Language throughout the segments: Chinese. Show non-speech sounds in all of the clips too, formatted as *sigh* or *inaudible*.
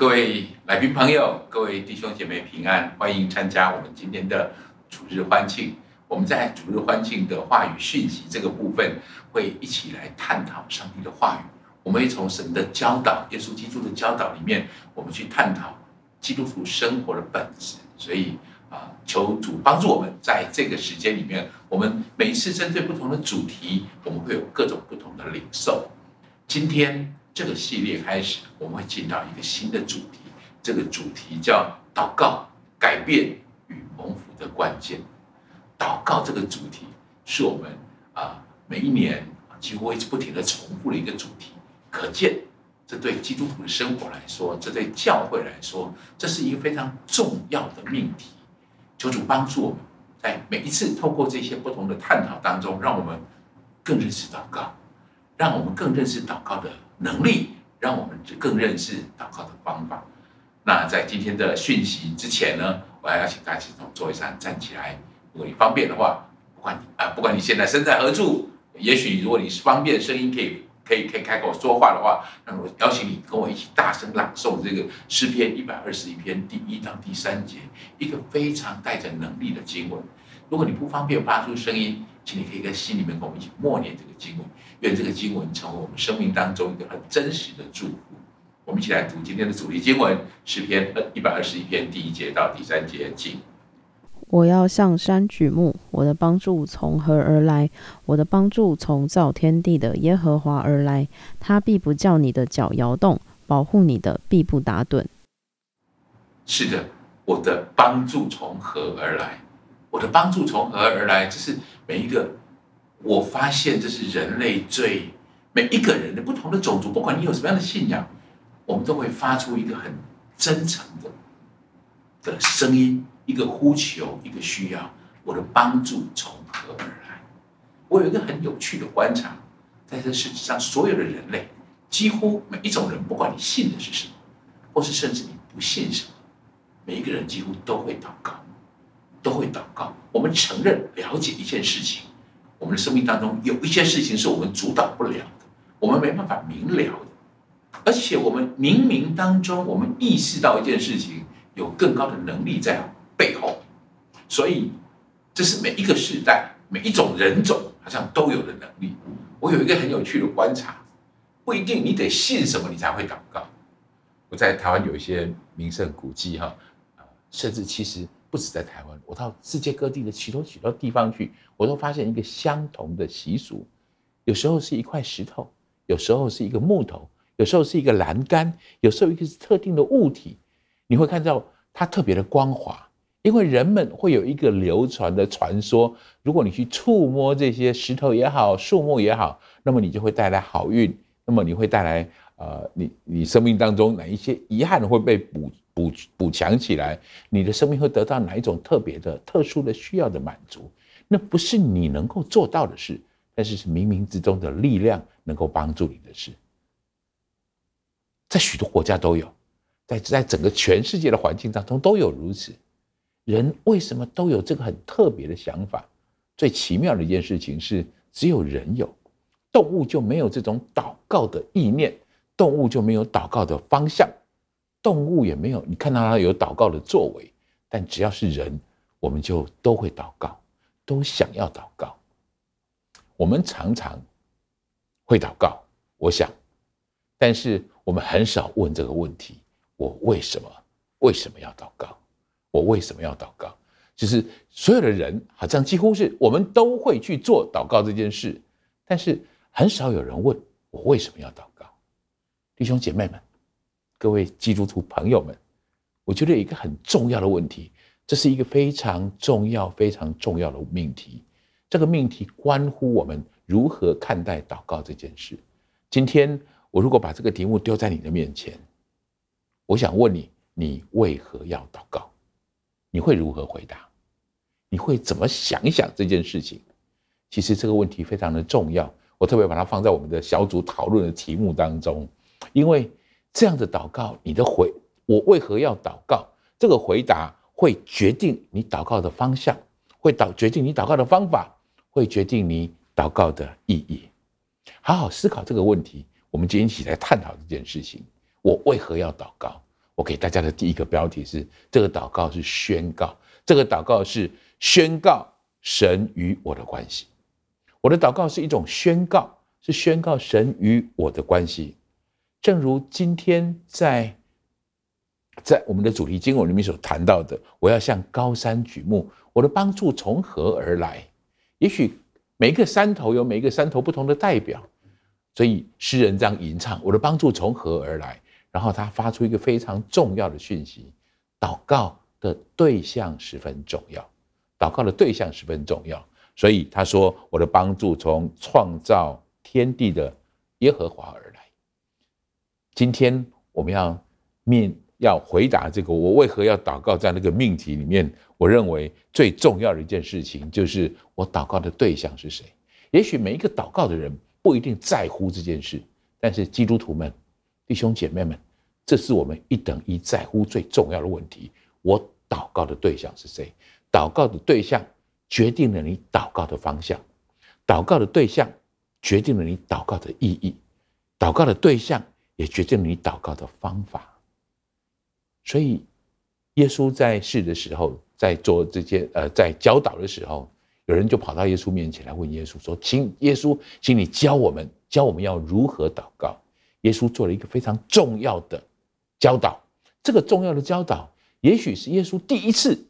各位来宾朋友，各位弟兄姐妹平安，欢迎参加我们今天的主日欢庆。我们在主日欢庆的话语讯息这个部分，会一起来探讨上帝的话语。我们会从神的教导、耶稣基督的教导里面，我们去探讨基督徒生活的本质。所以啊，求主帮助我们，在这个时间里面，我们每一次针对不同的主题，我们会有各种不同的领受。今天。这个系列开始，我们会进到一个新的主题。这个主题叫“祷告改变与蒙福的关键”。祷告这个主题是我们啊每一年几乎一直不停地重复的一个主题。可见，这对基督徒的生活来说，这对教会来说，这是一个非常重要的命题。求主帮助我们，在每一次透过这些不同的探讨当中，让我们更认识祷告，让我们更认识祷告的。能力让我们更认识祷告的方法。那在今天的讯息之前呢，我还要请大家从座位上站起来。如果你方便的话，不管你啊，不管你现在身在何处，也许如果你是方便，声音可以可以可以开口说话的话，那我邀请你跟我一起大声朗诵这个诗篇一百二十一篇第一到第三节，一个非常带着能力的经文。如果你不方便发出声音，请你可以在心里面跟我们一起默念这个经文，愿这个经文成为我们生命当中一个很真实的祝福。我们一起来读今天的主题经文，诗篇一百二十一篇第一节到第三节，请。我要向山举目，我的帮助从何而来？我的帮助从造天地的耶和华而来。他必不叫你的脚摇动，保护你的必不打盹。是的，我的帮助从何而来？我的帮助从何而来？这是每一个，我发现这是人类最每一个人的不同的种族，不管你有什么样的信仰，我们都会发出一个很真诚的的声音，一个呼求，一个需要。我的帮助从何而来？我有一个很有趣的观察，在这世界上，所有的人类，几乎每一种人，不管你信的是什么，或是甚至你不信什么，每一个人几乎都会祷告。都会祷告。我们承认、了解一件事情，我们的生命当中有一些事情是我们主导不了的，我们没办法明了的。而且我们冥冥当中，我们意识到一件事情有更高的能力在背后。所以，这是每一个时代、每一种人种好像都有的能力。我有一个很有趣的观察，不一定你得信什么你才会祷告。我在台湾有一些名胜古迹哈，甚至其实。不止在台湾，我到世界各地的许多许多地方去，我都发现一个相同的习俗。有时候是一块石头，有时候是一个木头，有时候是一个栏杆，有时候一个是特定的物体。你会看到它特别的光滑，因为人们会有一个流传的传说：如果你去触摸这些石头也好，树木也好，那么你就会带来好运，那么你会带来呃，你你生命当中哪一些遗憾会被补。补补强起来，你的生命会得到哪一种特别的、特殊的需要的满足？那不是你能够做到的事，但是是冥冥之中的力量能够帮助你的事。在许多国家都有，在在整个全世界的环境当中都有如此。人为什么都有这个很特别的想法？最奇妙的一件事情是，只有人有，动物就没有这种祷告的意念，动物就没有祷告的方向。动物也没有，你看到它有祷告的作为，但只要是人，我们就都会祷告，都想要祷告。我们常常会祷告，我想，但是我们很少问这个问题：我为什么？为什么要祷告？我为什么要祷告？就是所有的人好像几乎是我们都会去做祷告这件事，但是很少有人问我为什么要祷告。弟兄姐妹们。各位基督徒朋友们，我觉得有一个很重要的问题，这是一个非常重要、非常重要的命题。这个命题关乎我们如何看待祷告这件事。今天我如果把这个题目丢在你的面前，我想问你：你为何要祷告？你会如何回答？你会怎么想一想这件事情？其实这个问题非常的重要，我特别把它放在我们的小组讨论的题目当中，因为。这样的祷告，你的回，我为何要祷告？这个回答会决定你祷告的方向，会导决定你祷告的方法，会决定你祷告的意义。好好思考这个问题。我们今天一起来探讨这件事情：我为何要祷告？我给大家的第一个标题是：这个祷告是宣告，这个祷告是宣告神与我的关系。我的祷告是一种宣告，是宣告神与我的关系。正如今天在在我们的主题经文里面所谈到的，我要向高山举目，我的帮助从何而来？也许每个山头有每个山头不同的代表，所以诗人这样吟唱：我的帮助从何而来？然后他发出一个非常重要的讯息：祷告的对象十分重要，祷告的对象十分重要。所以他说：我的帮助从创造天地的耶和华而来。今天我们要面要回答这个我为何要祷告这样的一个命题里面，我认为最重要的一件事情就是我祷告的对象是谁。也许每一个祷告的人不一定在乎这件事，但是基督徒们、弟兄姐妹们，这是我们一等一在乎最重要的问题。我祷告的对象是谁？祷告的对象决定了你祷告的方向，祷告的对象决定了你祷告的意义，祷告的对象。也决定了你祷告的方法，所以耶稣在世的时候，在做这些呃，在教导的时候，有人就跑到耶稣面前来问耶稣说：“请耶稣，请你教我们，教我们要如何祷告。”耶稣做了一个非常重要的教导，这个重要的教导，也许是耶稣第一次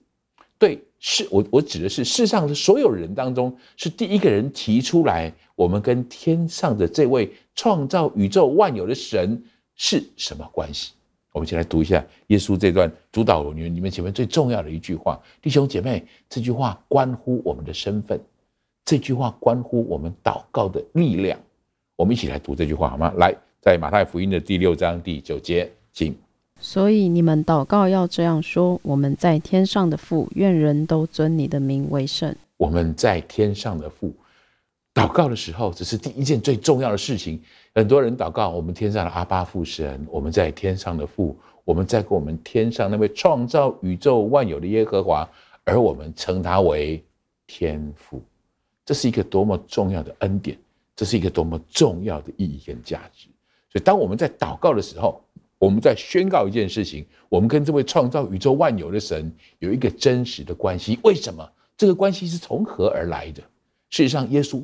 对。是我，我指的是世上的所有人当中，是第一个人提出来，我们跟天上的这位创造宇宙万有的神是什么关系？我们先来读一下耶稣这段主祷文里面前面最重要的一句话，弟兄姐妹，这句话关乎我们的身份，这句话关乎我们祷告的力量。我们一起来读这句话好吗？来，在马太福音的第六章第九节，请。所以你们祷告要这样说：我们在天上的父，愿人都尊你的名为圣。我们在天上的父，祷告的时候，只是第一件最重要的事情。很多人祷告，我们天上的阿爸父神，我们在天上的父，我们在跟我们天上那位创造宇宙万有的耶和华，而我们称他为天父。这是一个多么重要的恩典，这是一个多么重要的意义跟价值。所以，当我们在祷告的时候，我们在宣告一件事情，我们跟这位创造宇宙万有的神有一个真实的关系。为什么？这个关系是从何而来的？事实上，耶稣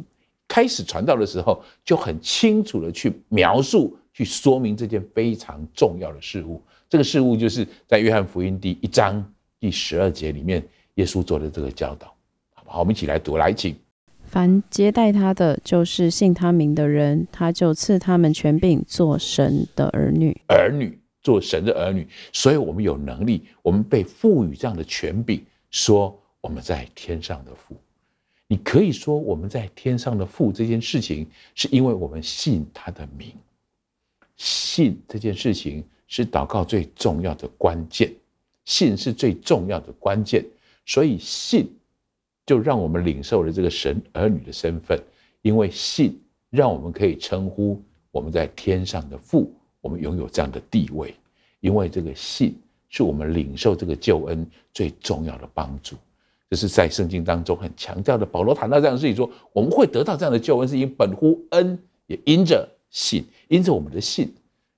开始传道的时候，就很清楚地去描述、去说明这件非常重要的事物。这个事物就是在约翰福音第一章第十二节里面，耶稣做的这个教导。好吧，我们一起来读，来，请。凡接待他的，就是信他名的人，他就赐他们权柄做神的儿女。儿女做神的儿女，所以我们有能力，我们被赋予这样的权柄，说我们在天上的父。你可以说我们在天上的父这件事情，是因为我们信他的名。信这件事情是祷告最重要的关键，信是最重要的关键，所以信。就让我们领受了这个神儿女的身份，因为信让我们可以称呼我们在天上的父，我们拥有这样的地位。因为这个信是我们领受这个救恩最重要的帮助。这是在圣经当中很强调的。保罗谈到这样的事情说，我们会得到这样的救恩，是因本乎恩，也因着信，因着我们的信。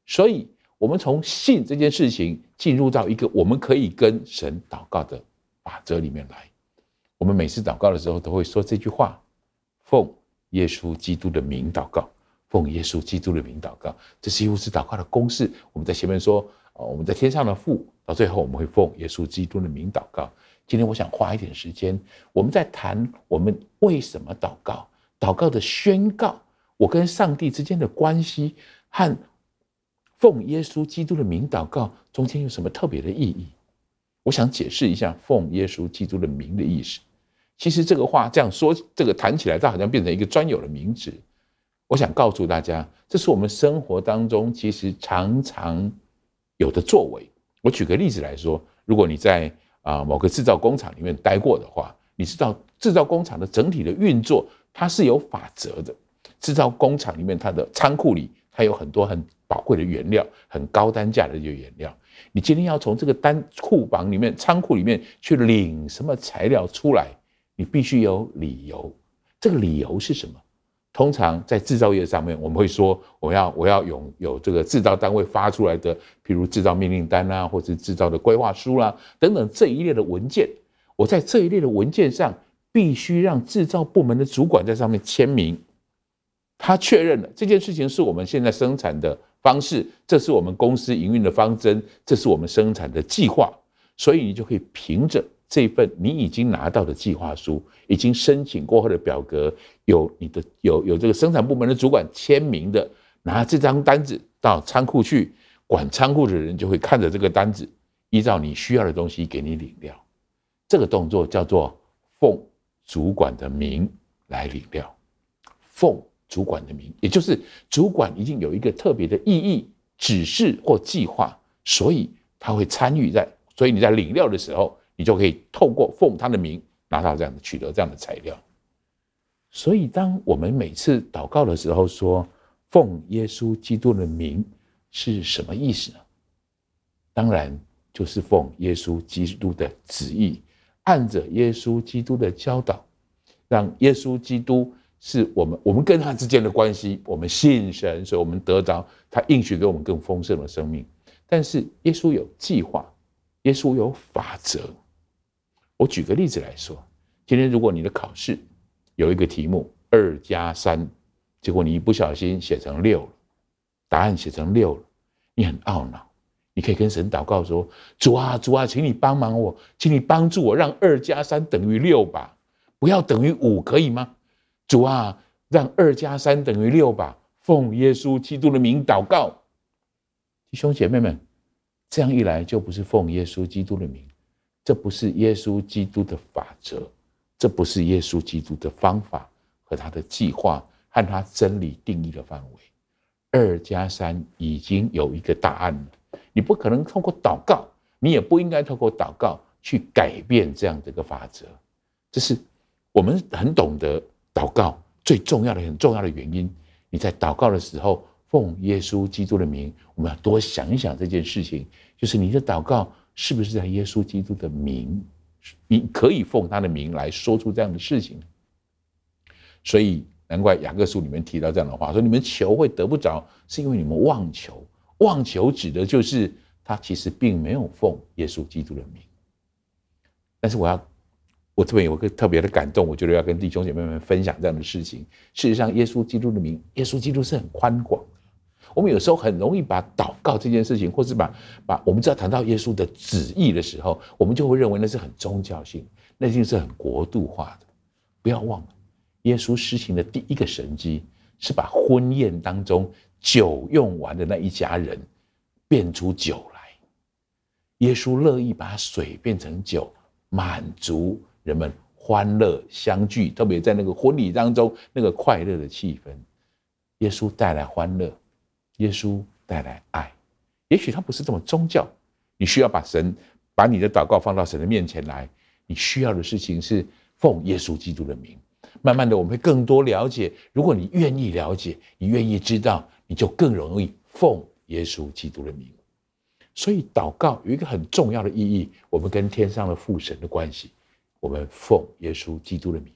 所以，我们从信这件事情进入到一个我们可以跟神祷告的法则里面来。我们每次祷告的时候都会说这句话：“奉耶稣基督的名祷告，奉耶稣基督的名祷告。”这几乎是祷告的公式。我们在前面说：“哦，我们在天上的父。”到最后我们会奉耶稣基督的名祷告。今天我想花一点时间，我们在谈我们为什么祷告，祷告的宣告，我跟上帝之间的关系和奉耶稣基督的名祷告中间有什么特别的意义？我想解释一下奉耶稣基督的名的意思。其实这个话这样说，这个谈起来，它好像变成一个专有的名词。我想告诉大家，这是我们生活当中其实常常有的作为。我举个例子来说，如果你在啊某个制造工厂里面待过的话，你知道制造工厂的整体的运作，它是有法则的。制造工厂里面，它的仓库里，它有很多很宝贵的原料，很高单价的这个原料。你今天要从这个单库房里面、仓库里面去领什么材料出来？你必须有理由，这个理由是什么？通常在制造业上面，我们会说我要我要有有这个制造单位发出来的，譬如制造命令单啊，或者制造的规划书啦、等等这一列的文件。我在这一列的文件上，必须让制造部门的主管在上面签名，他确认了这件事情是我们现在生产的方式，这是我们公司营运的方针，这是我们生产的计划，所以你就可以凭着这份你已经拿到的计划书，已经申请过后的表格，有你的有有这个生产部门的主管签名的，拿这张单子到仓库去，管仓库的人就会看着这个单子，依照你需要的东西给你领料。这个动作叫做奉主管的名来领料，奉主管的名，也就是主管已经有一个特别的意义、指示或计划，所以他会参与在，所以你在领料的时候，你就可以透过奉他的名拿到这样的取得这样的材料。所以，当我们每次祷告的时候说奉耶稣基督的名是什么意思呢？当然就是奉耶稣基督的旨意。按着耶稣基督的教导，让耶稣基督是我们我们跟他之间的关系。我们信神，所以我们得着他应许给我们更丰盛的生命。但是耶稣有计划，耶稣有法则。我举个例子来说，今天如果你的考试有一个题目二加三，结果你一不小心写成六了，答案写成六了，你很懊恼。你可以跟神祷告说：“主啊，主啊，请你帮忙我，请你帮助我，让二加三等于六吧，不要等于五，可以吗？主啊，让二加三等于六吧，奉耶稣基督的名祷告。弟兄姐妹们，这样一来就不是奉耶稣基督的名，这不是耶稣基督的法则，这不是耶稣基督的方法和他的计划和他真理定义的范围。二加三已经有一个答案了。”你不可能透过祷告，你也不应该透过祷告去改变这样的一个法则。这是我们很懂得祷告最重要的、很重要的原因。你在祷告的时候，奉耶稣基督的名，我们要多想一想这件事情，就是你的祷告是不是在耶稣基督的名？你可以奉他的名来说出这样的事情。所以难怪雅各书里面提到这样的话，说你们求会得不着，是因为你们妄求。妄求指的就是他其实并没有奉耶稣基督的名，但是我要，我这边有个特别的感动，我觉得要跟弟兄姐妹们分享这样的事情。事实上，耶稣基督的名，耶稣基督是很宽广。我们有时候很容易把祷告这件事情，或是把把我们只要谈到耶稣的旨意的时候，我们就会认为那是很宗教性，那一定是很国度化的。不要忘了，耶稣施行的第一个神迹是把婚宴当中。酒用完的那一家人变出酒来，耶稣乐意把水变成酒，满足人们欢乐相聚，特别在那个婚礼当中那个快乐的气氛。耶稣带来欢乐，耶稣带来爱。也许他不是这么宗教，你需要把神把你的祷告放到神的面前来。你需要的事情是奉耶稣基督的名。慢慢的，我们会更多了解。如果你愿意了解，你愿意知道。你就更容易奉耶稣基督的名，所以祷告有一个很重要的意义，我们跟天上的父神的关系，我们奉耶稣基督的名。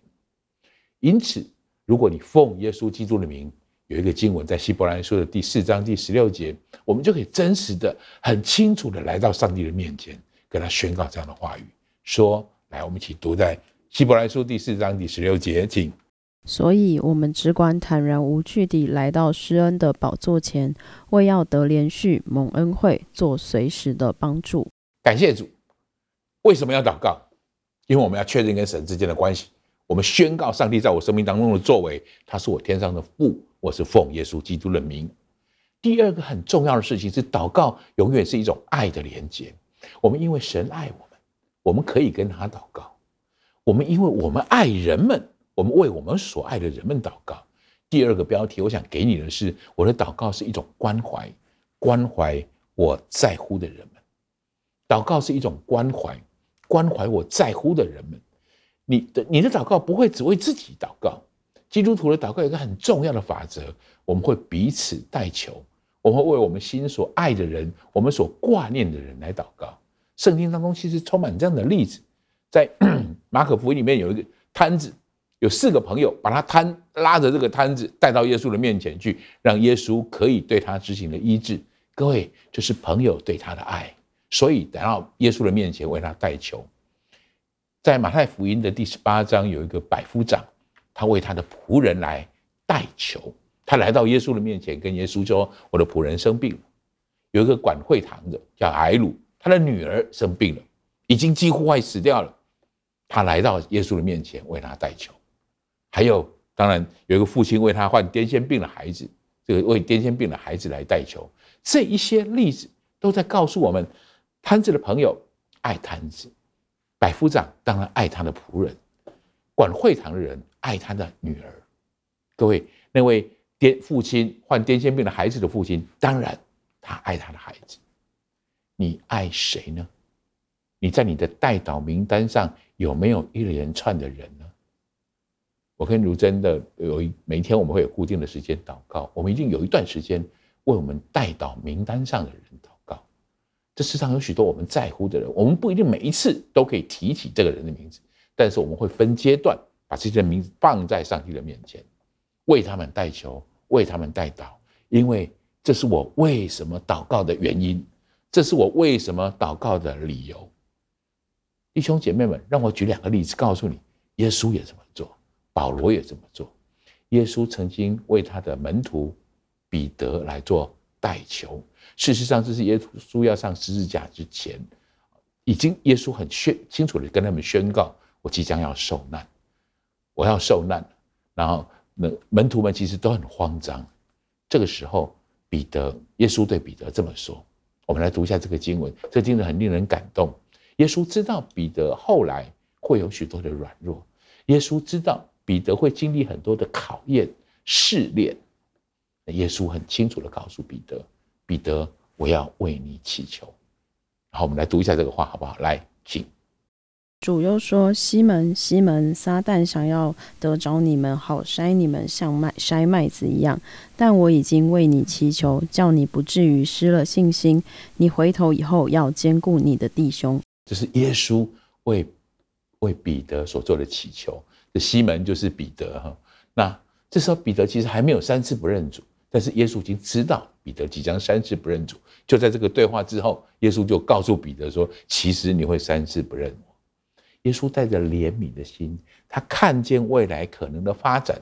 因此，如果你奉耶稣基督的名，有一个经文在希伯来书的第四章第十六节，我们就可以真实的、很清楚的来到上帝的面前，跟他宣告这样的话语：说，来，我们一起读在希伯来书第四章第十六节，请。所以，我们只管坦然无惧地来到施恩的宝座前，为要得连续、蒙恩惠、做随时的帮助。感谢主。为什么要祷告？因为我们要确认跟神之间的关系。我们宣告上帝在我生命当中的作为，他是我天上的父，我是奉耶稣基督的名。第二个很重要的事情是，祷告永远是一种爱的连接。我们因为神爱我们，我们可以跟他祷告。我们因为我们爱人们。我们为我们所爱的人们祷告。第二个标题，我想给你的是，我的祷告是一种关怀，关怀我在乎的人们。祷告是一种关怀，关怀我在乎的人们。你的你的祷告不会只为自己祷告。基督徒的祷告有一个很重要的法则，我们会彼此代求，我们会为我们心所爱的人，我们所挂念的人来祷告。圣经当中其实充满这样的例子，在 *clears throat* 马可福音里面有一个摊子。有四个朋友把他摊拉着这个摊子带到耶稣的面前去，让耶稣可以对他执行的医治。各位，这是朋友对他的爱，所以等到耶稣的面前为他代求。在马太福音的第十八章，有一个百夫长，他为他的仆人来代求。他来到耶稣的面前，跟耶稣说：“我的仆人生病了。”有一个管会堂的叫睚鲁，他的女儿生病了，已经几乎快死掉了。他来到耶稣的面前为他代求。还有，当然有一个父亲为他患癫痫病的孩子，这个为癫痫病的孩子来代求。这一些例子都在告诉我们，摊子的朋友爱摊子，百夫长当然爱他的仆人，管会堂的人爱他的女儿。各位，那位。癫父亲患癫痫病的孩子的父亲，当然他爱他的孩子。你爱谁呢？你在你的代祷名单上有没有一连串的人呢？我跟如真的有一每天我们会有固定的时间祷告，我们一定有一段时间为我们代祷名单上的人祷告。这世上有许多我们在乎的人，我们不一定每一次都可以提起这个人的名字，但是我们会分阶段把这些名字放在上帝的面前，为他们代求。为他们代祷，因为这是我为什么祷告的原因，这是我为什么祷告的理由。弟兄姐妹们，让我举两个例子告诉你，耶稣也这么做，保罗也这么做。耶稣曾经为他的门徒彼得来做代求。事实上，这是耶稣要上十字架之前，已经耶稣很宣清楚的跟他们宣告：我即将要受难，我要受难，然后。那门徒们其实都很慌张。这个时候，彼得，耶稣对彼得这么说：“我们来读一下这个经文，这经文很令人感动。耶稣知道彼得后来会有许多的软弱，耶稣知道彼得会经历很多的考验试炼。耶稣很清楚地告诉彼得：彼得，我要为你祈求。然后我们来读一下这个话，好不好？来，请。”主又说：“西门，西门，撒旦想要得着你们，好筛你们，像麦筛麦子一样。但我已经为你祈求，叫你不至于失了信心。你回头以后，要坚固你的弟兄。”这是耶稣为为彼得所做的祈求。这西门就是彼得哈。那这时候彼得其实还没有三次不认主，但是耶稣已经知道彼得即将三次不认主。就在这个对话之后，耶稣就告诉彼得说：“其实你会三次不认我。”耶稣带着怜悯的心，他看见未来可能的发展。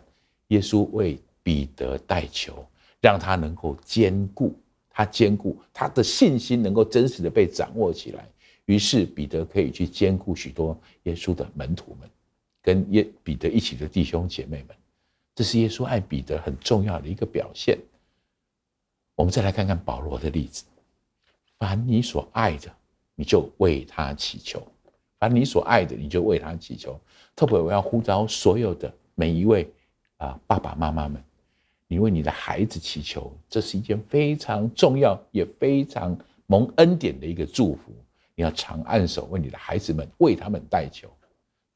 耶稣为彼得代求，让他能够坚固，他坚固他的信心能够真实的被掌握起来。于是彼得可以去坚固许多耶稣的门徒们，跟耶彼得一起的弟兄姐妹们。这是耶稣爱彼得很重要的一个表现。我们再来看看保罗的例子：凡你所爱的，你就为他祈求。把你所爱的，你就为他祈求。特别我要呼召所有的每一位啊爸爸妈妈们，你为你的孩子祈求，这是一件非常重要也非常蒙恩典的一个祝福。你要常按手为你的孩子们为他们代求。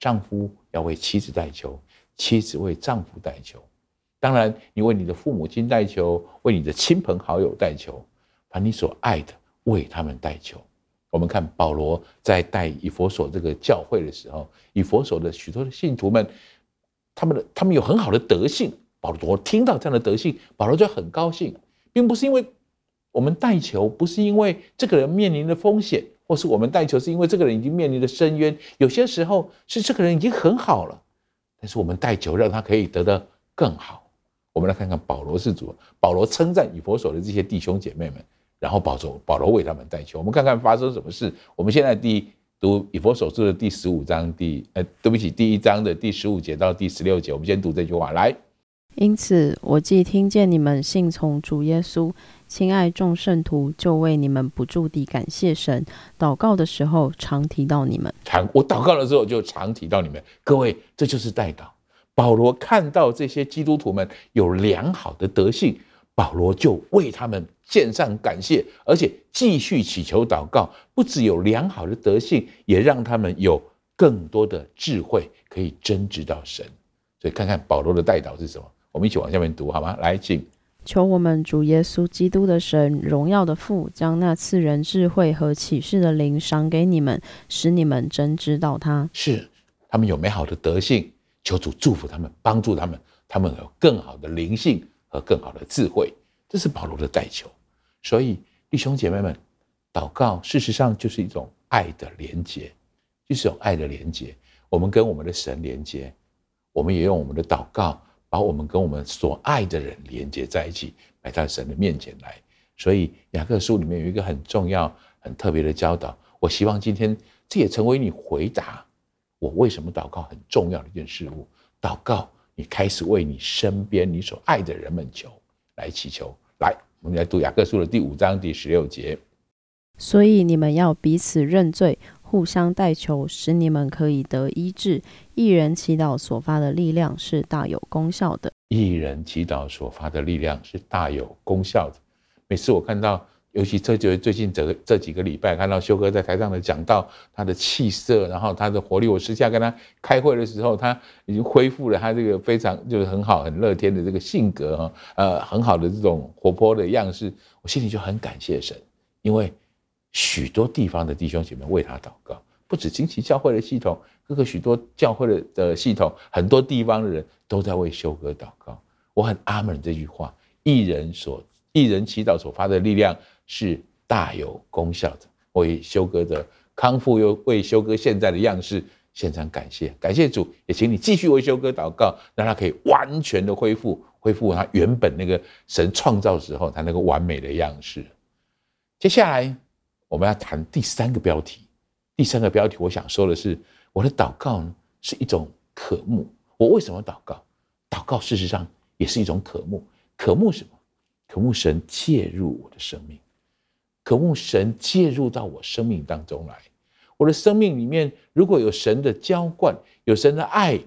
丈夫要为妻子代求，妻子为丈夫代求。当然，你为你的父母亲代求，为你的亲朋好友代求，把你所爱的为他们代求。我们看保罗在带以弗所这个教会的时候，以弗所的许多的信徒们，他们的他们有很好的德性。保罗听到这样的德性，保罗就很高兴，并不是因为我们带球，不是因为这个人面临的风险，或是我们带球是因为这个人已经面临的深渊。有些时候是这个人已经很好了，但是我们带球让他可以得的更好。我们来看看保罗是主，保罗称赞以弗所的这些弟兄姐妹们。然后保罗保罗为他们代求，我们看看发生什么事。我们现在第读以佛所书的第十五章第呃，对不起，第一章的第十五节到第十六节，我们先读这句话来。因此，我既听见你们信从主耶稣，亲爱众圣徒，就为你们不住地感谢神。祷告的时候常提到你们，常我祷告的时候就常提到你们。各位，这就是代祷。保罗看到这些基督徒们有良好的德性。保罗就为他们献上感谢，而且继续祈求祷告，不只有良好的德性，也让他们有更多的智慧，可以真知到神。所以，看看保罗的代祷是什么？我们一起往下面读好吗？来，请求我们主耶稣基督的神，荣耀的父，将那赐人智慧和启示的灵赏给你们，使你们真知道他。是，他们有美好的德性，求主祝福他们，帮助他们，他们有更好的灵性和更好的智慧。这是保罗的代求。所以弟兄姐妹们，祷告事实上就是一种爱的连结，就是一种爱的连结。我们跟我们的神连接，我们也用我们的祷告，把我们跟我们所爱的人连接在一起，摆到神的面前来。所以雅各书里面有一个很重要、很特别的教导。我希望今天这也成为你回答我为什么祷告很重要的一件事物。祷告，你开始为你身边你所爱的人们求，来祈求。来，我们来读雅各书的第五章第十六节。所以你们要彼此认罪。互相代求，使你们可以得医治。一人祈祷所发的力量是大有功效的。一人祈祷所发的力量是大有功效的。每次我看到，尤其这就最近这这几个礼拜，看到修哥在台上的讲到，他的气色，然后他的活力。我私下跟他开会的时候，他已经恢复了他这个非常就是很好、很乐天的这个性格哈，呃，很好的这种活泼的样式。我心里就很感谢神，因为。许多地方的弟兄姐妹为他祷告，不止惊奇教会的系统，各个许多教会的的系统，很多地方的人都在为修哥祷告。我很阿门这句话，一人所一人祈祷所发的力量是大有功效的。为修哥的康复，又为修哥现在的样式献上感谢，感谢主，也请你继续为修哥祷告，让他可以完全的恢复，恢复他原本那个神创造时候他那个完美的样式。接下来。我们要谈第三个标题，第三个标题，我想说的是，我的祷告呢是一种渴慕。我为什么祷告？祷告事实上也是一种渴慕。渴慕什么？渴慕神介入我的生命，渴慕神介入到我生命当中来。我的生命里面如果有神的浇灌，有神的爱，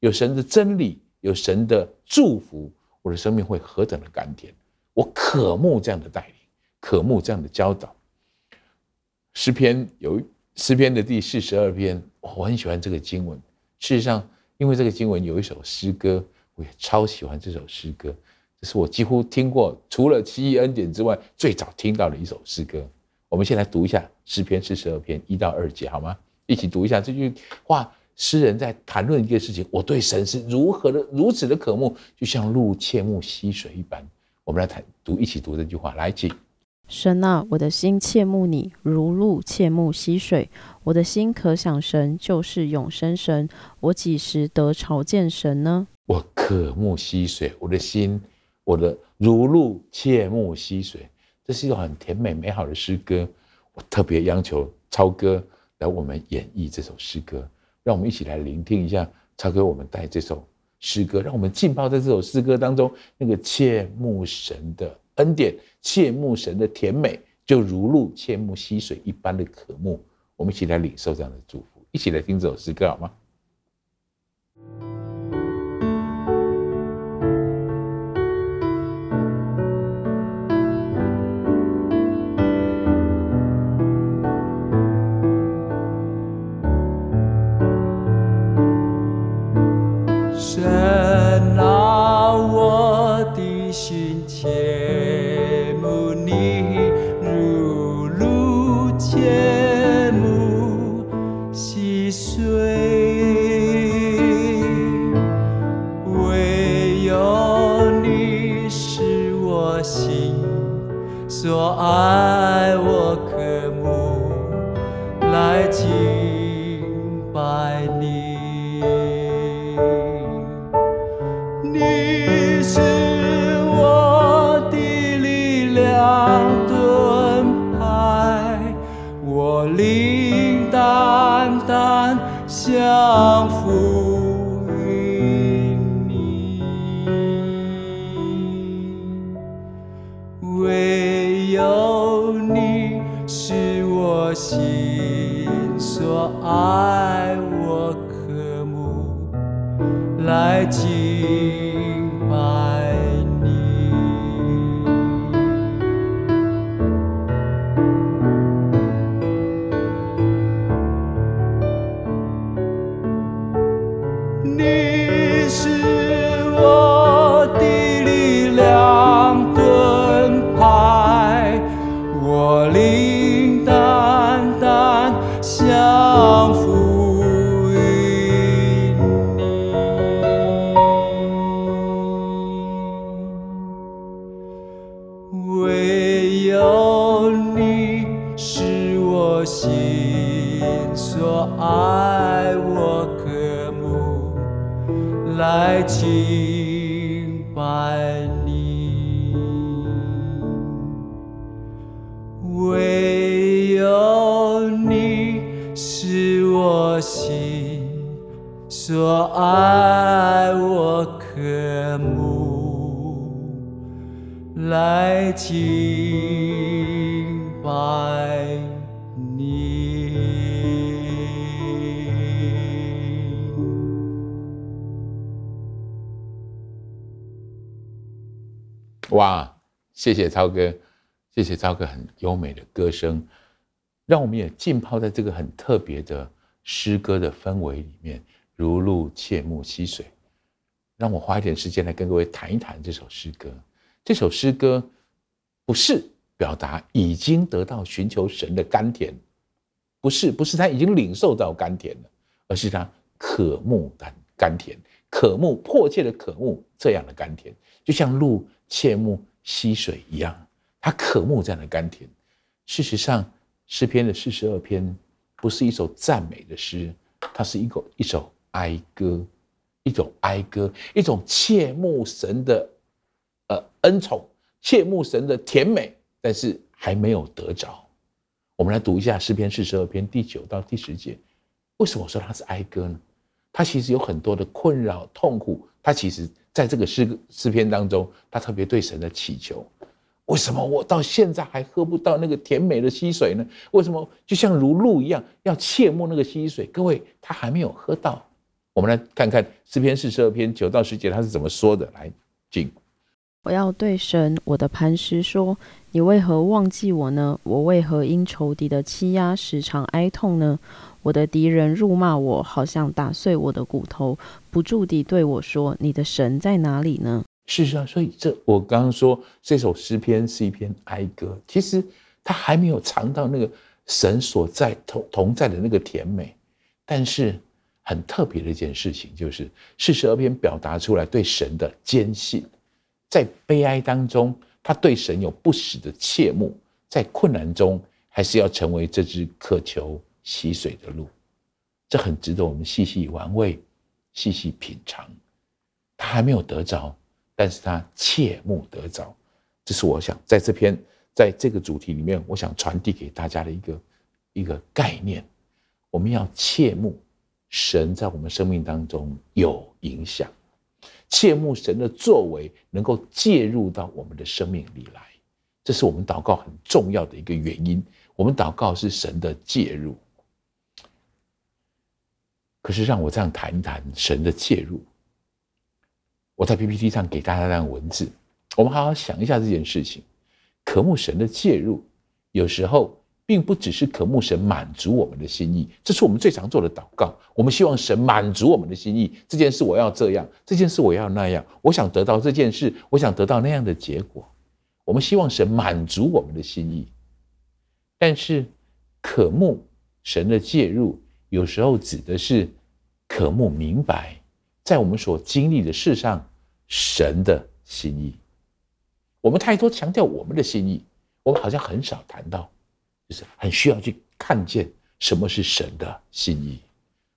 有神的真理，有神的祝福，我的生命会何等的甘甜。我渴慕这样的带领，渴慕这样的教导。诗篇有诗篇的第四十二篇，我很喜欢这个经文。事实上，因为这个经文有一首诗歌，我也超喜欢这首诗歌。这是我几乎听过除了奇异恩典之外最早听到的一首诗歌。我们先来读一下诗篇四十二篇一到二节，好吗？一起读一下这句话。诗人在谈论一件事情：我对神是如何的如此的渴慕，就像鹿切慕溪水一般。我们来谈读，一起读这句话，来，请。神啊，我的心切慕你，如鹿切慕溪水。我的心可想神，就是永生神。我几时得朝见神呢？我渴慕溪水，我的心，我的如露切慕溪水。这是一首很甜美美好的诗歌。我特别央求超哥来我们演绎这首诗歌，让我们一起来聆听一下超哥我们带这首诗歌，让我们浸泡在这首诗歌当中，那个切慕神的。恩典，切慕神的甜美，就如露切慕溪水一般的渴慕。我们一起来领受这样的祝福，一起来听这首诗歌好吗？谢谢超哥，谢谢超哥很优美的歌声，让我们也浸泡在这个很特别的诗歌的氛围里面，如露切木溪水。让我花一点时间来跟各位谈一谈这首诗歌。这首诗歌不是表达已经得到寻求神的甘甜，不是，不是他已经领受到甘甜了，而是他渴慕甘甘甜，渴慕迫切的渴慕这样的甘甜，就像露切木溪水一样，他渴慕这样的甘甜。事实上，诗篇的四十二篇不是一首赞美的诗，它是一个一首哀歌，一种哀歌，一种切慕神的呃恩宠，切慕神的甜美，但是还没有得着。我们来读一下诗篇四十二篇第九到第十节。为什么说它是哀歌呢？它其实有很多的困扰、痛苦。它其实在这个诗诗篇当中，他特别对神的祈求：为什么我到现在还喝不到那个甜美的溪水呢？为什么就像如鹿一样要切慕那个溪水？各位，他还没有喝到。我们来看看诗篇四十二篇九到十节，他是怎么说的？来，请。我要对神，我的磐石说：你为何忘记我呢？我为何因仇敌的欺压时常哀痛呢？我的敌人辱骂我，好像打碎我的骨头，不住地对我说：你的神在哪里呢？事实上，所以这我刚刚说这首诗篇是一篇哀歌，其实他还没有尝到那个神所在同同在的那个甜美。但是很特别的一件事情，就是四十二篇表达出来对神的坚信。在悲哀当中，他对神有不死的切慕；在困难中，还是要成为这只渴求溪水的鹿。这很值得我们细细玩味、细细品尝。他还没有得着，但是他切慕得着。这是我想在这篇在这个主题里面，我想传递给大家的一个一个概念：我们要切慕神在我们生命当中有影响。切慕神的作为能够介入到我们的生命里来，这是我们祷告很重要的一个原因。我们祷告是神的介入。可是让我这样谈一谈神的介入。我在 PPT 上给大家这样文字，我们好好想一下这件事情。渴慕神的介入，有时候。并不只是渴慕神满足我们的心意，这是我们最常做的祷告。我们希望神满足我们的心意，这件事我要这样，这件事我要那样，我想得到这件事，我想得到那样的结果。我们希望神满足我们的心意，但是渴慕神的介入，有时候指的是渴慕明白，在我们所经历的事上，神的心意。我们太多强调我们的心意，我们好像很少谈到。是很需要去看见什么是神的心意，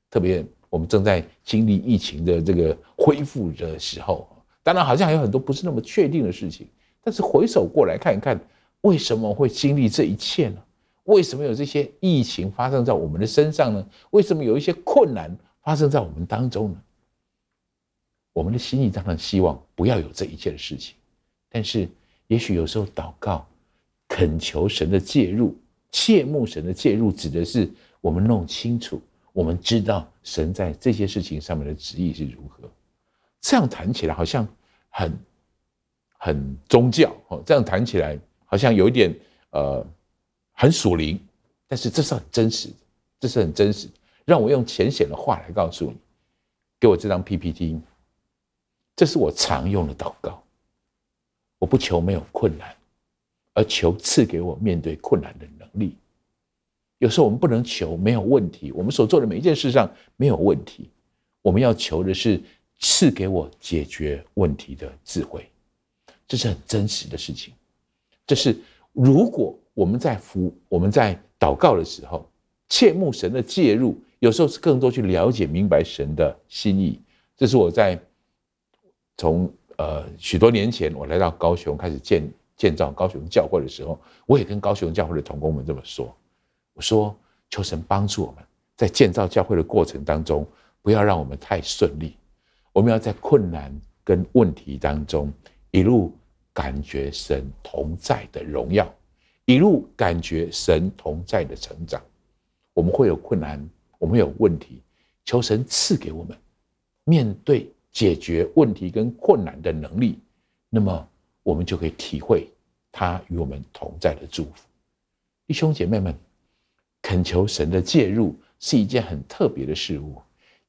特别我们正在经历疫情的这个恢复的时候，当然好像还有很多不是那么确定的事情，但是回首过来看一看，为什么会经历这一切呢？为什么有这些疫情发生在我们的身上呢？为什么有一些困难发生在我们当中呢？我们的心意当然希望不要有这一切的事情，但是也许有时候祷告，恳求神的介入。切慕神的介入，指的是我们弄清楚，我们知道神在这些事情上面的旨意是如何。这样谈起来好像很很宗教哦，这样谈起来好像有一点呃很属灵，但是这是很真实的，这是很真实的。让我用浅显的话来告诉你，给我这张 PPT，这是我常用的祷告。我不求没有困难，而求赐给我面对困难的能力。有时候我们不能求没有问题，我们所做的每一件事上没有问题。我们要求的是赐给我解决问题的智慧，这是很真实的事情。这是如果我们在服我们在祷告的时候，切慕神的介入，有时候是更多去了解明白神的心意。这是我在从呃许多年前我来到高雄开始建建造高雄教会的时候，我也跟高雄教会的同工们这么说：我说求神帮助我们在建造教会的过程当中，不要让我们太顺利，我们要在困难跟问题当中一路感觉神同在的荣耀。一路感觉神同在的成长，我们会有困难，我们有问题，求神赐给我们面对解决问题跟困难的能力，那么我们就可以体会他与我们同在的祝福。弟兄姐妹们，恳求神的介入是一件很特别的事物。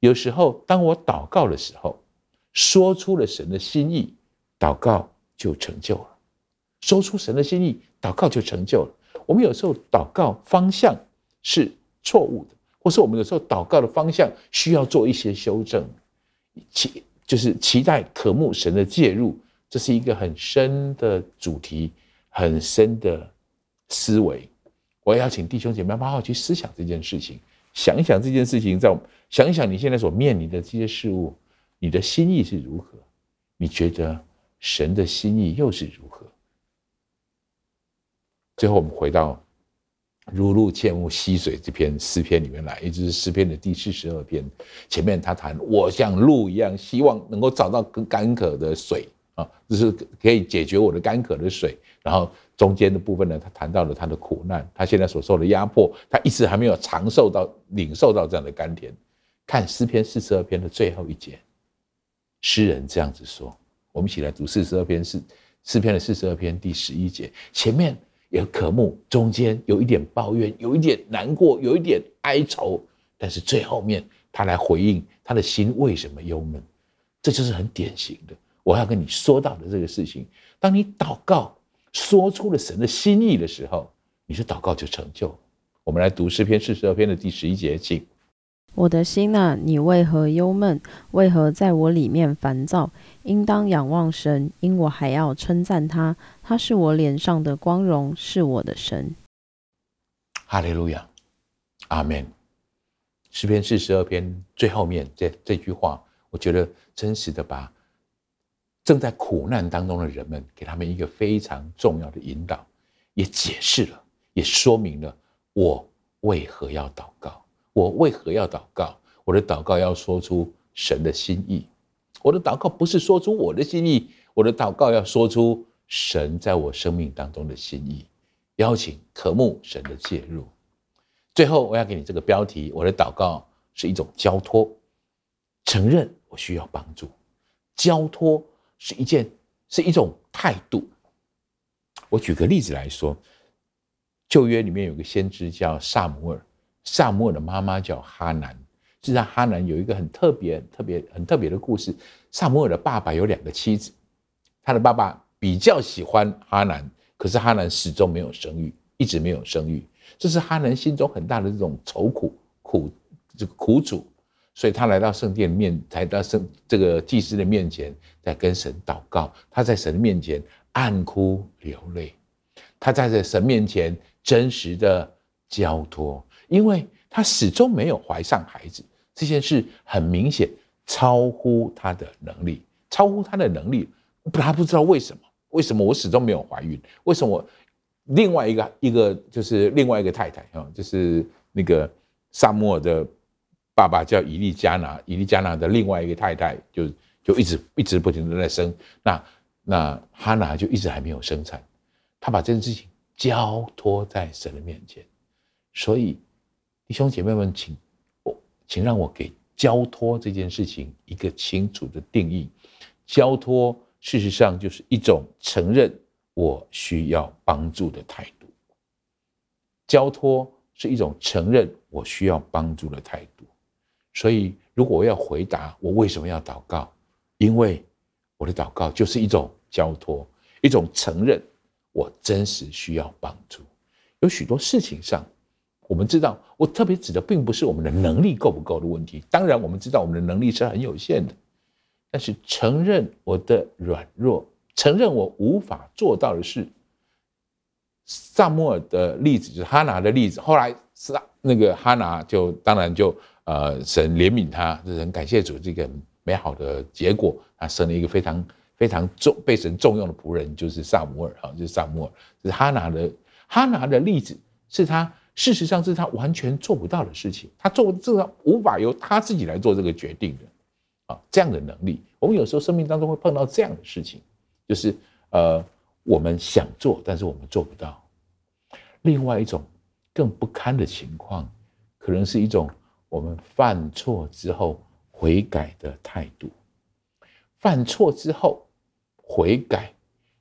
有时候，当我祷告的时候，说出了神的心意，祷告就成就了。说出神的心意，祷告就成就了。我们有时候祷告方向是错误的，或是我们有时候祷告的方向需要做一些修正，期就是期待渴慕神的介入，这是一个很深的主题，很深的思维。我要请弟兄姐妹们好好去思想这件事情，想一想这件事情，在想一想你现在所面临的这些事物，你的心意是如何？你觉得神的心意又是如何？最后，我们回到“如鹿切慕溪水”这篇诗篇里面来，也就是诗篇的第四十二篇。前面他谈我像鹿一样，希望能够找到更干渴的水啊，就是可以解决我的干渴的水。然后中间的部分呢，他谈到了他的苦难，他现在所受的压迫，他一直还没有尝受到、领受到这样的甘甜。看诗篇四十二篇的最后一节，诗人这样子说：“我们一起来读四十二篇诗诗篇的四十二篇第十一节，前面。”有渴慕，中间有一点抱怨，有一点难过，有一点哀愁，但是最后面他来回应他的心为什么忧闷，这就是很典型的。我要跟你说到的这个事情，当你祷告说出了神的心意的时候，你的祷告就成就。我们来读诗篇四十二篇的第十一节，请。我的心哪，你为何忧闷？为何在我里面烦躁？应当仰望神，因我还要称赞他。他是我脸上的光荣，是我的神。哈利路亚，阿门。诗篇四十二篇最后面这这句话，我觉得真实的把正在苦难当中的人们，给他们一个非常重要的引导，也解释了，也说明了我为何要祷告。我为何要祷告？我的祷告要说出神的心意。我的祷告不是说出我的心意，我的祷告要说出神在我生命当中的心意。邀请渴慕神的介入。最后，我要给你这个标题：我的祷告是一种交托，承认我需要帮助。交托是一件，是一种态度。我举个例子来说，旧约里面有个先知叫撒母耳。撒母耳的妈妈叫哈南，实际上哈南有一个很特别、特别、很特别的故事。撒母耳的爸爸有两个妻子，他的爸爸比较喜欢哈南，可是哈南始终没有生育，一直没有生育，这是哈南心中很大的这种愁苦、苦这个苦楚，所以他来到圣殿面，来到圣这个祭司的面前，在跟神祷告。他在神面前暗哭流泪，他在这神面前真实的交托。因为他始终没有怀上孩子，这件事很明显超乎他的能力，超乎他的能力，不他不知道为什么，为什么我始终没有怀孕？为什么我另外一个一个就是另外一个太太啊，就是那个撒母耳的爸爸叫伊利加拿，伊利加拿的另外一个太太就就一直一直不停的在生，那那哈拿就一直还没有生产，他把这件事情交托在神的面前，所以。弟兄姐妹们，请我，请让我给交托这件事情一个清楚的定义。交托事实上就是一种承认我需要帮助的态度。交托是一种承认我需要帮助的态度。所以，如果我要回答我为什么要祷告，因为我的祷告就是一种交托，一种承认我真实需要帮助。有许多事情上。我们知道，我特别指的并不是我们的能力够不够的问题。当然，我们知道我们的能力是很有限的，但是承认我的软弱，承认我无法做到的事，撒摩尔的例子，就是哈拿的例子。后来是那个哈拿就当然就呃神怜悯他，就是很感谢主这个美好的结果，他生了一个非常非常重被神重用的仆人，就是撒母耳哈，就是撒母耳。就是哈拿的哈拿的例子，是他事实上是他完全做不到的事情，他做这个无法由他自己来做这个决定的啊，这样的能力，我们有时候生命当中会碰到这样的事情，就是呃。我们想做，但是我们做不到。另外一种更不堪的情况，可能是一种我们犯错之后悔改的态度。犯错之后悔改，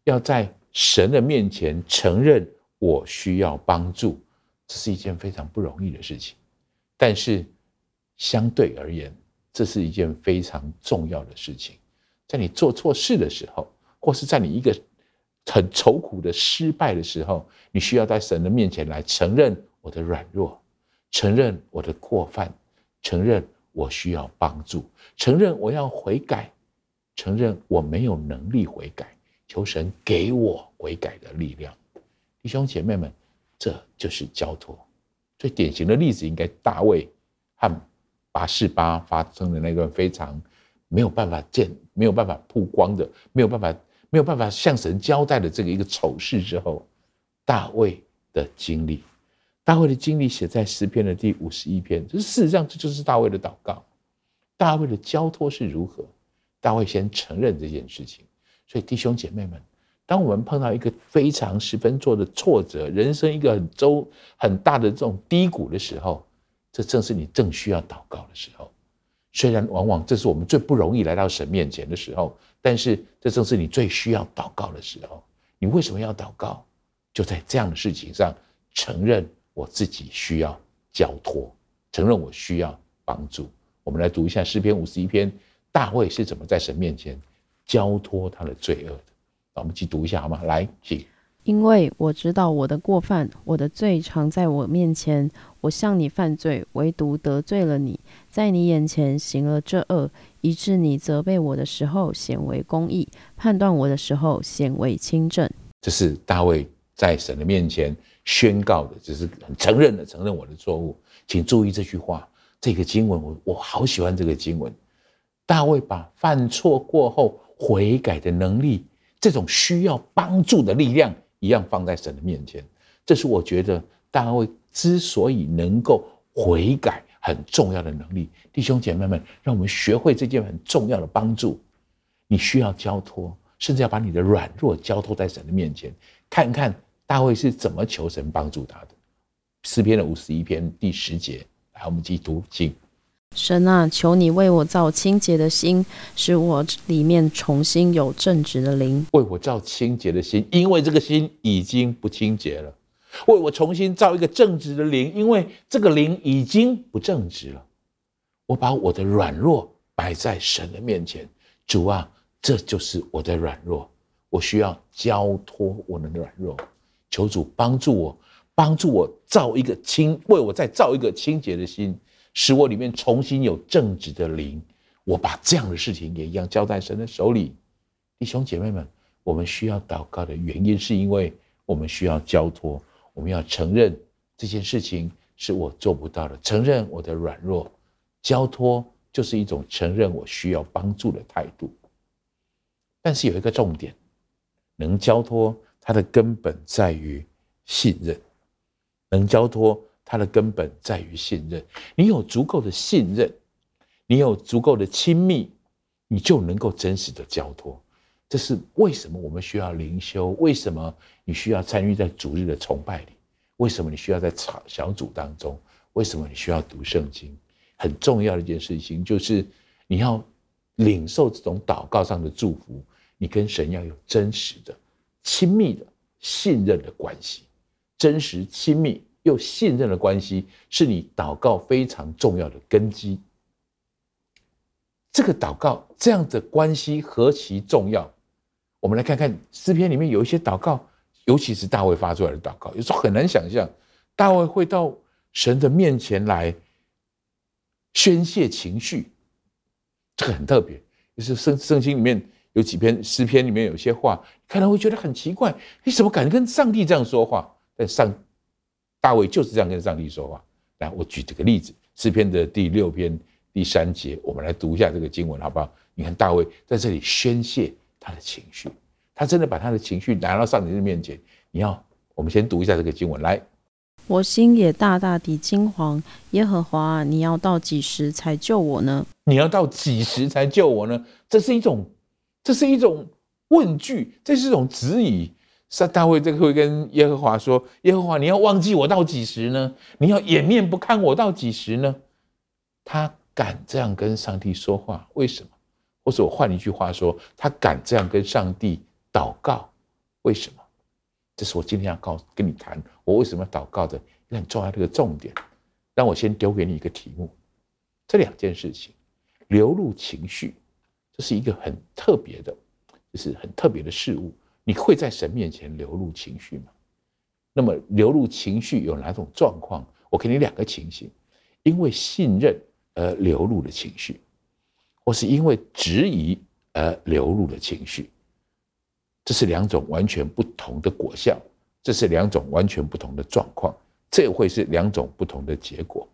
要在神的面前承认我需要帮助，这是一件非常不容易的事情。但是相对而言，这是一件非常重要的事情。在你做错事的时候，或是在你一个很愁苦的失败的时候，你需要在神的面前来承认我的软弱，承认我的过犯，承认我需要帮助，承认我要悔改，承认我没有能力悔改，求神给我悔改的力量。弟兄姐妹们，这就是交托。最典型的例子应该大卫和拔示巴发生的那段非常没有办法见、没有办法曝光的、没有办法。没有办法向神交代的这个一个丑事之后，大卫的经历，大卫的经历写在诗篇的第五十一篇。这事实上这就是大卫的祷告，大卫的交托是如何？大卫先承认这件事情。所以弟兄姐妹们，当我们碰到一个非常十分做的挫折，人生一个很周很大的这种低谷的时候，这正是你正需要祷告的时候。虽然往往这是我们最不容易来到神面前的时候，但是这正是你最需要祷告的时候。你为什么要祷告？就在这样的事情上，承认我自己需要交托，承认我需要帮助。我们来读一下诗篇五十一篇，大卫是怎么在神面前交托他的罪恶的？那我们一起读一下好吗？来，请。因为我知道我的过犯，我的罪常在我面前。我向你犯罪，唯独得罪了你，在你眼前行了这恶，以致你责备我的时候显为公义，判断我的时候显为清正。这是大卫在神的面前宣告的，就是很承认的承认我的错误。请注意这句话，这个经文我我好喜欢这个经文。大卫把犯错过后悔改的能力，这种需要帮助的力量。一样放在神的面前，这是我觉得大卫之所以能够悔改很重要的能力。弟兄姐妹们，让我们学会这件很重要的帮助。你需要交托，甚至要把你的软弱交托在神的面前，看看大卫是怎么求神帮助他的。诗篇的五十一篇第十节，来，我们继续读经。神啊，求你为我造清洁的心，使我里面重新有正直的灵。为我造清洁的心，因为这个心已经不清洁了。为我重新造一个正直的灵，因为这个灵已经不正直了。我把我的软弱摆在神的面前，主啊，这就是我的软弱，我需要交托我的软弱，求主帮助我，帮助我造一个清，为我再造一个清洁的心。使我里面重新有正直的灵，我把这样的事情也一样交在神的手里。弟兄姐妹们，我们需要祷告的原因，是因为我们需要交托，我们要承认这件事情是我做不到的，承认我的软弱。交托就是一种承认我需要帮助的态度。但是有一个重点，能交托它的根本在于信任，能交托。它的根本在于信任，你有足够的信任，你有足够的亲密，你就能够真实的交托。这是为什么我们需要灵修？为什么你需要参与在主日的崇拜里？为什么你需要在小组当中？为什么你需要读圣经？很重要的一件事情就是你要领受这种祷告上的祝福，你跟神要有真实的、亲密的、信任的关系，真实、亲密。又信任的关系是你祷告非常重要的根基。这个祷告这样的关系何其重要！我们来看看诗篇里面有一些祷告，尤其是大卫发出来的祷告，有时候很难想象大卫会到神的面前来宣泄情绪，这个很特别。就是圣圣经里面有几篇诗篇里面有些话，可能会觉得很奇怪，你怎么敢跟上帝这样说话？但上大卫就是这样跟上帝说话。来，我举这个例子，诗篇的第六篇第三节，我们来读一下这个经文，好不好？你看大卫在这里宣泄他的情绪，他真的把他的情绪拿到上帝的面前。你要，我们先读一下这个经文，来。我心也大大的惊惶，耶和华，你要到几时才救我呢？你要到几时才救我呢？这是一种，这是一种问句，这是一种质疑。撒大卫这个会跟耶和华说：“耶和华，你要忘记我到几时呢？你要掩面不看我到几时呢？”他敢这样跟上帝说话，为什么？或者我换一句话说，他敢这样跟上帝祷告，为什么？这是我今天要告跟你谈，我为什么要祷告的很重要的一个重点。让我先丢给你一个题目：这两件事情，流露情绪，这是一个很特别的，就是很特别的事物。你会在神面前流露情绪吗？那么流露情绪有哪种状况？我给你两个情形：因为信任而流露的情绪，或是因为质疑而流露的情绪。这是两种完全不同的果效，这是两种完全不同的状况，这会是两种不同的结果。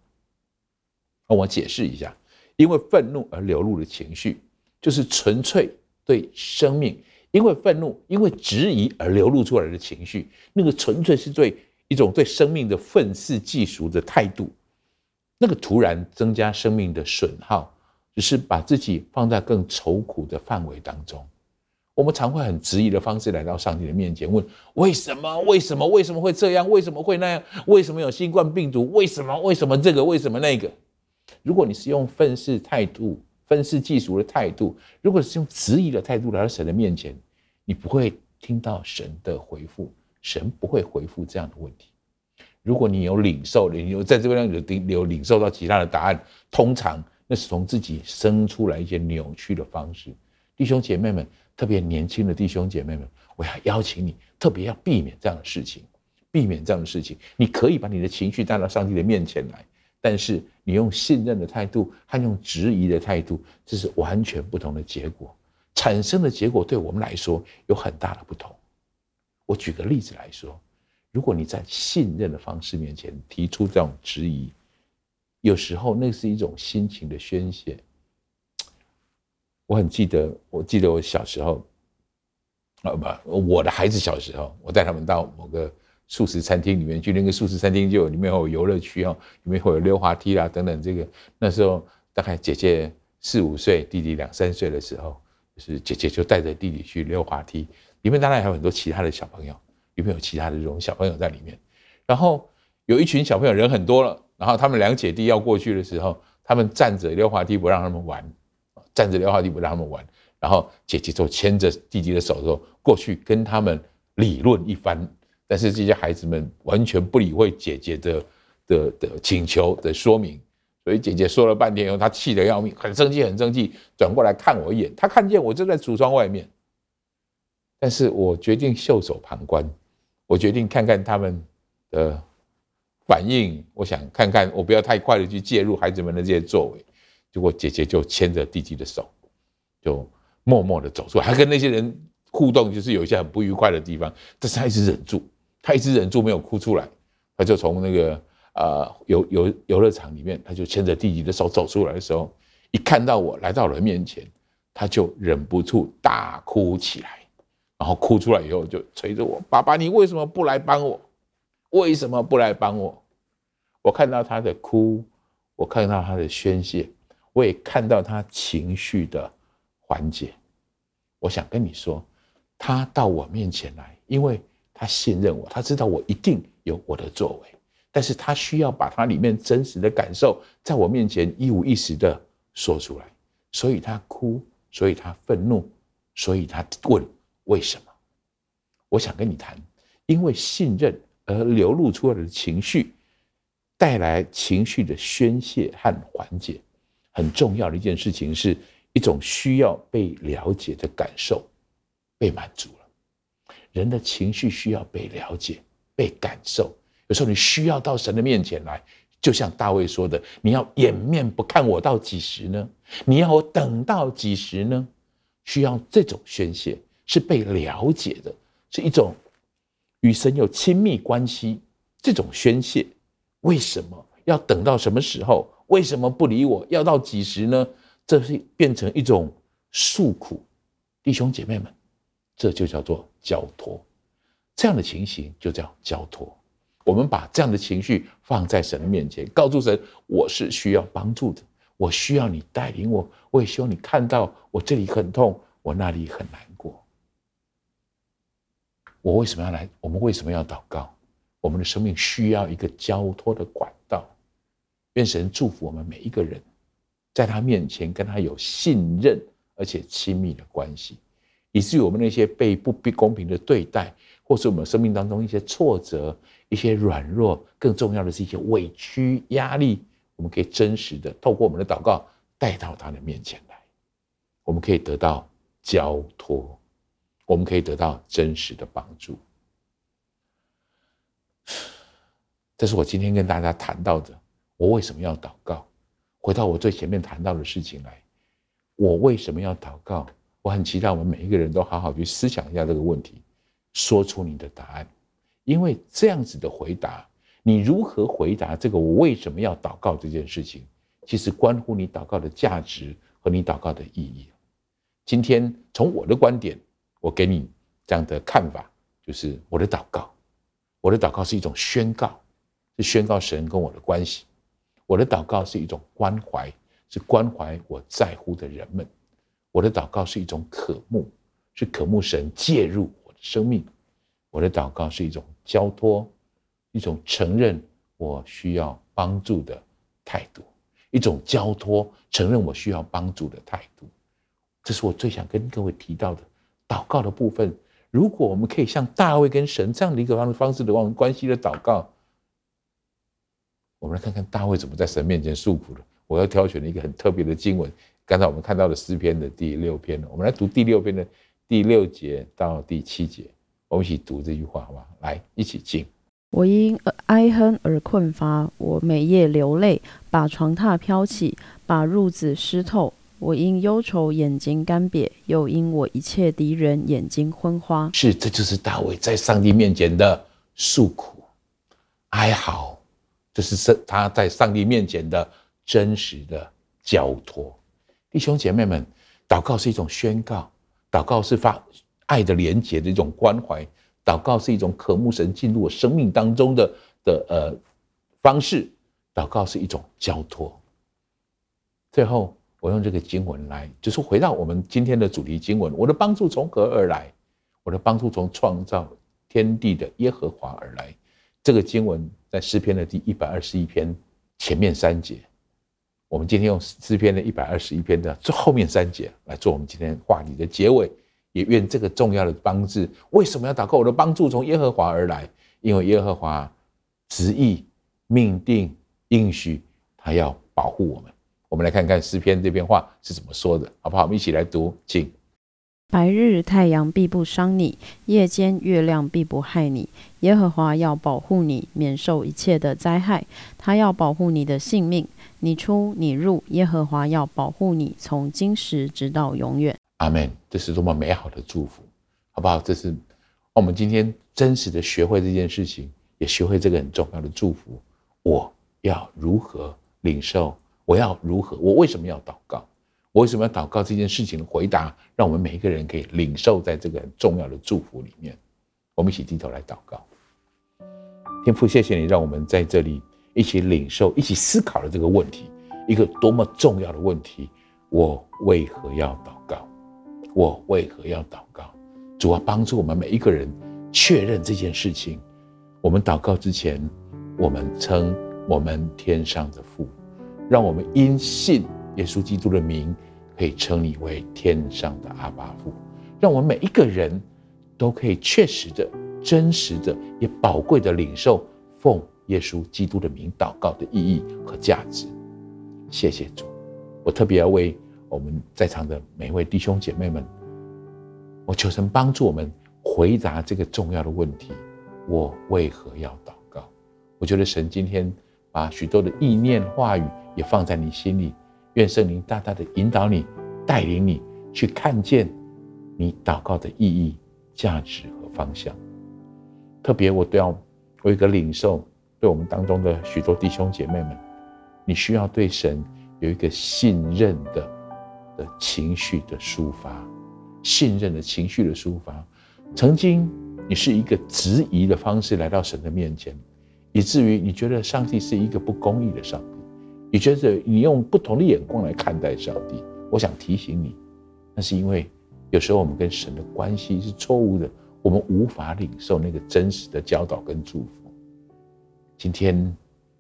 那我解释一下：因为愤怒而流露的情绪，就是纯粹对生命。因为愤怒，因为质疑而流露出来的情绪，那个纯粹是对一种对生命的愤世嫉俗的态度，那个突然增加生命的损耗，只是把自己放在更愁苦的范围当中。我们常会很质疑的方式来到上帝的面前，问为什么？为什么？为什么会这样？为什么会那样？为什么有新冠病毒？为什么？为什么这个？为什么那个？如果你是用愤世态度，愤世嫉俗的态度，如果是用质疑的态度来到神的面前，你不会听到神的回复，神不会回复这样的问题。如果你有领受，你有在这边有有领受到其他的答案，通常那是从自己生出来一些扭曲的方式。弟兄姐妹们，特别年轻的弟兄姐妹们，我要邀请你，特别要避免这样的事情，避免这样的事情。你可以把你的情绪带到上帝的面前来。但是你用信任的态度和用质疑的态度，这是完全不同的结果，产生的结果对我们来说有很大的不同。我举个例子来说，如果你在信任的方式面前提出这种质疑，有时候那是一种心情的宣泄。我很记得，我记得我小时候，啊不，我的孩子小时候，我带他们到某个。素食餐厅里面去，那个素食餐厅就有里面有游乐区哦，里面会有溜滑梯啦等等。这个那时候大概姐姐四五岁，弟弟两三岁的时候，就是姐姐就带着弟弟去溜滑梯，里面当然还有很多其他的小朋友，里面有其他的这种小朋友在里面。然后有一群小朋友人很多了，然后他们两姐弟要过去的时候，他们站着溜滑梯不让他们玩，站着溜滑梯不让他们玩，然后姐姐就牵着弟弟的手说过去跟他们理论一番。但是这些孩子们完全不理会姐姐的的的请求的说明，所以姐姐说了半天以后，她气得要命，很生气，很生气，转过来看我一眼。她看见我正在橱窗外面，但是我决定袖手旁观，我决定看看他们的反应。我想看看，我不要太快的去介入孩子们的这些作为。结果姐姐就牵着弟弟的手，就默默的走出来，还跟那些人互动，就是有一些很不愉快的地方，但是他一直忍住。他一直忍住没有哭出来，他就从那个呃游游游乐场里面，他就牵着弟弟的手走出来的时候，一看到我来到了面前，他就忍不住大哭起来，然后哭出来以后就捶着我：“爸爸，你为什么不来帮我？为什么不来帮我？”我看到他的哭，我看到他的宣泄，我也看到他情绪的缓解。我想跟你说，他到我面前来，因为。他信任我，他知道我一定有我的作为，但是他需要把他里面真实的感受在我面前一五一十的说出来，所以他哭，所以他愤怒，所以他问为什么？我想跟你谈，因为信任而流露出来的情绪，带来情绪的宣泄和缓解，很重要的一件事情是一种需要被了解的感受被满足了。人的情绪需要被了解、被感受。有时候你需要到神的面前来，就像大卫说的：“你要掩面不看我到几时呢？你要我等到几时呢？”需要这种宣泄，是被了解的，是一种与神有亲密关系，这种宣泄，为什么要等到什么时候？为什么不理我？要到几时呢？这是变成一种诉苦，弟兄姐妹们，这就叫做交托。这样的情形就叫交托。我们把这样的情绪放在神的面前，告诉神：我是需要帮助的，我需要你带领我，我也希望你看到我这里很痛，我那里很难过。我为什么要来？我们为什么要祷告？我们的生命需要一个交托的管道。愿神祝福我们每一个人，在他面前跟他有信任而且亲密的关系，以至于我们那些被不不公平的对待，或是我们生命当中一些挫折、一些软弱，更重要的是一些委屈、压力，我们可以真实的透过我们的祷告带到他的面前来，我们可以得到交托，我们可以得到真实的帮助。这是我今天跟大家谈到的。我为什么要祷告？回到我最前面谈到的事情来，我为什么要祷告？我很期待我们每一个人都好好去思想一下这个问题，说出你的答案。因为这样子的回答，你如何回答这个我为什么要祷告这件事情，其实关乎你祷告的价值和你祷告的意义。今天从我的观点，我给你这样的看法，就是我的祷告，我的祷告是一种宣告，是宣告神跟我的关系。我的祷告是一种关怀，是关怀我在乎的人们。我的祷告是一种渴慕，是渴慕神介入我的生命。我的祷告是一种交托，一种承认我需要帮助的态度，一种交托，承认我需要帮助的态度。这是我最想跟各位提到的祷告的部分。如果我们可以像大卫跟神这样的一个方方式的往关系的祷告。我们来看看大卫怎么在神面前诉苦的。我要挑选了一个很特别的经文，刚才我们看到的诗篇的第六篇，我们来读第六篇的第六节到第七节，我们一起读这句话，好不好？来，一起进。我因哀恨而困乏，我每夜流泪，把床榻漂起，把褥子湿透。我因忧愁眼睛干瘪，又因我一切敌人眼睛昏花。是，这就是大卫在上帝面前的诉苦、哀嚎。这是他在上帝面前的真实的交托，弟兄姐妹们，祷告是一种宣告，祷告是发爱的连结的一种关怀，祷告是一种渴慕神进入我生命当中的的呃方式，祷告是一种交托。最后，我用这个经文来，就是回到我们今天的主题经文：我的帮助从何而来？我的帮助从创造天地的耶和华而来。这个经文。在诗篇的第一百二十一篇前面三节，我们今天用诗篇的一百二十一篇的最后面三节来做我们今天话题的结尾。也愿这个重要的帮助，为什么要祷告？我的帮助从耶和华而来，因为耶和华执意命定应许，他要保护我们。我们来看看诗篇这篇话是怎么说的，好不好？我们一起来读，请。白日太阳必不伤你，夜间月亮必不害你。耶和华要保护你，免受一切的灾害。他要保护你的性命，你出你入，耶和华要保护你，从今时直到永远。阿门。这是多么美好的祝福，好不好？这是我们今天真实的学会这件事情，也学会这个很重要的祝福。我要如何领受？我要如何？我为什么要祷告？我为什么要祷告这件事情的回答，让我们每一个人可以领受在这个很重要的祝福里面。我们一起低头来祷告。天父，谢谢你让我们在这里一起领受、一起思考了这个问题，一个多么重要的问题。我为何要祷告？我为何要祷告？主啊，帮助我们每一个人确认这件事情。我们祷告之前，我们称我们天上的父，让我们因信。耶稣基督的名，可以称你为天上的阿爸父，让我们每一个人都可以确实的、真实的、也宝贵的领受奉耶稣基督的名祷告的意义和价值。谢谢主，我特别要为我们在场的每一位弟兄姐妹们，我求神帮助我们回答这个重要的问题：我为何要祷告？我觉得神今天把许多的意念、话语也放在你心里。愿圣灵大大的引导你，带领你去看见你祷告的意义、价值和方向。特别我都要我有一个领受，对我们当中的许多弟兄姐妹们，你需要对神有一个信任的的情绪的抒发，信任的情绪的抒发。曾经你是一个质疑的方式来到神的面前，以至于你觉得上帝是一个不公义的上帝，你觉得你用不同的眼光来看待上帝。我想提醒你，那是因为有时候我们跟神的关系是错误的，我们无法领受那个真实的教导跟祝福。今天，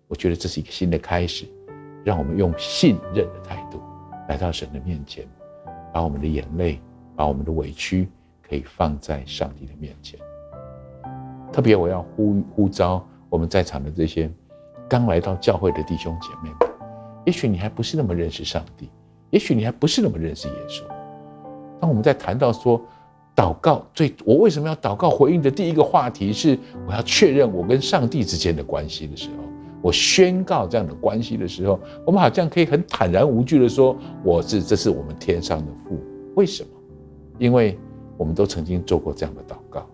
我觉得这是一个新的开始，让我们用信任的态度来到神的面前，把我们的眼泪，把我们的委屈，可以放在上帝的面前。特别我要呼呼召我们在场的这些刚来到教会的弟兄姐妹们，也许你还不是那么认识上帝。也许你还不是那么认识耶稣。当我们在谈到说祷告最，我为什么要祷告？回应的第一个话题是我要确认我跟上帝之间的关系的时候，我宣告这样的关系的时候，我们好像可以很坦然无惧的说：“我是，这是我们天上的父。”为什么？因为我们都曾经做过这样的祷告，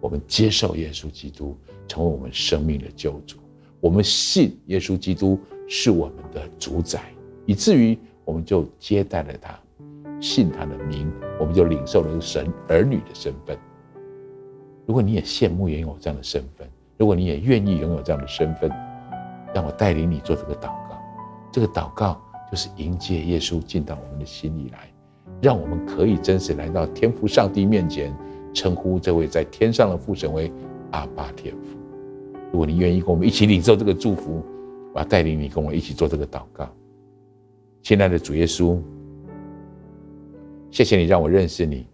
我们接受耶稣基督成为我们生命的救主，我们信耶稣基督是我们的主宰，以至于。我们就接待了他，信他的名，我们就领受了神儿女的身份。如果你也羡慕拥有这样的身份，如果你也愿意拥有这样的身份，让我带领你做这个祷告。这个祷告就是迎接耶稣进到我们的心里来，让我们可以真实来到天父上帝面前，称呼这位在天上的父神为阿爸天父。如果你愿意跟我们一起领受这个祝福，我要带领你跟我一起做这个祷告。亲爱的主耶稣，谢谢你让我认识你。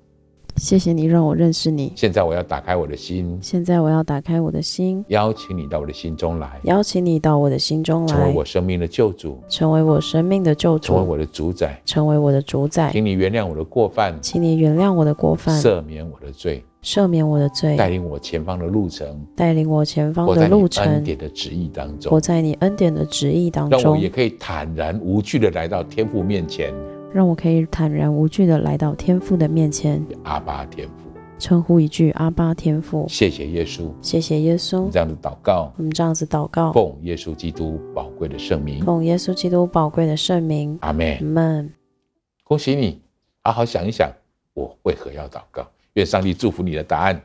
谢谢你让我认识你。现在我要打开我的心。现在我要打开我的心，邀请你到我的心中来。邀请你到我的心中来，成为我生命的救主，成为我生命的救主，成为我的主宰，成为我的主宰。请你原谅我的过犯，请你原谅我的过犯，赦免我的罪。赦免我的罪，带领我前方的路程，带领我前方的路程。我在你恩典的旨意当中，我在你恩典的旨意当中，让我也可以坦然无惧的来到天父面前。让我可以坦然无惧的来到天父的面前。阿爸天父，称呼一句阿爸天父。谢谢耶稣，谢谢耶稣。这样子祷告，我们这样子祷告，奉耶稣基督宝贵的圣名，奉耶稣基督宝贵的圣名。阿门，阿门。恭喜你，好好想一想，我为何要祷告？愿上帝祝福你的答案。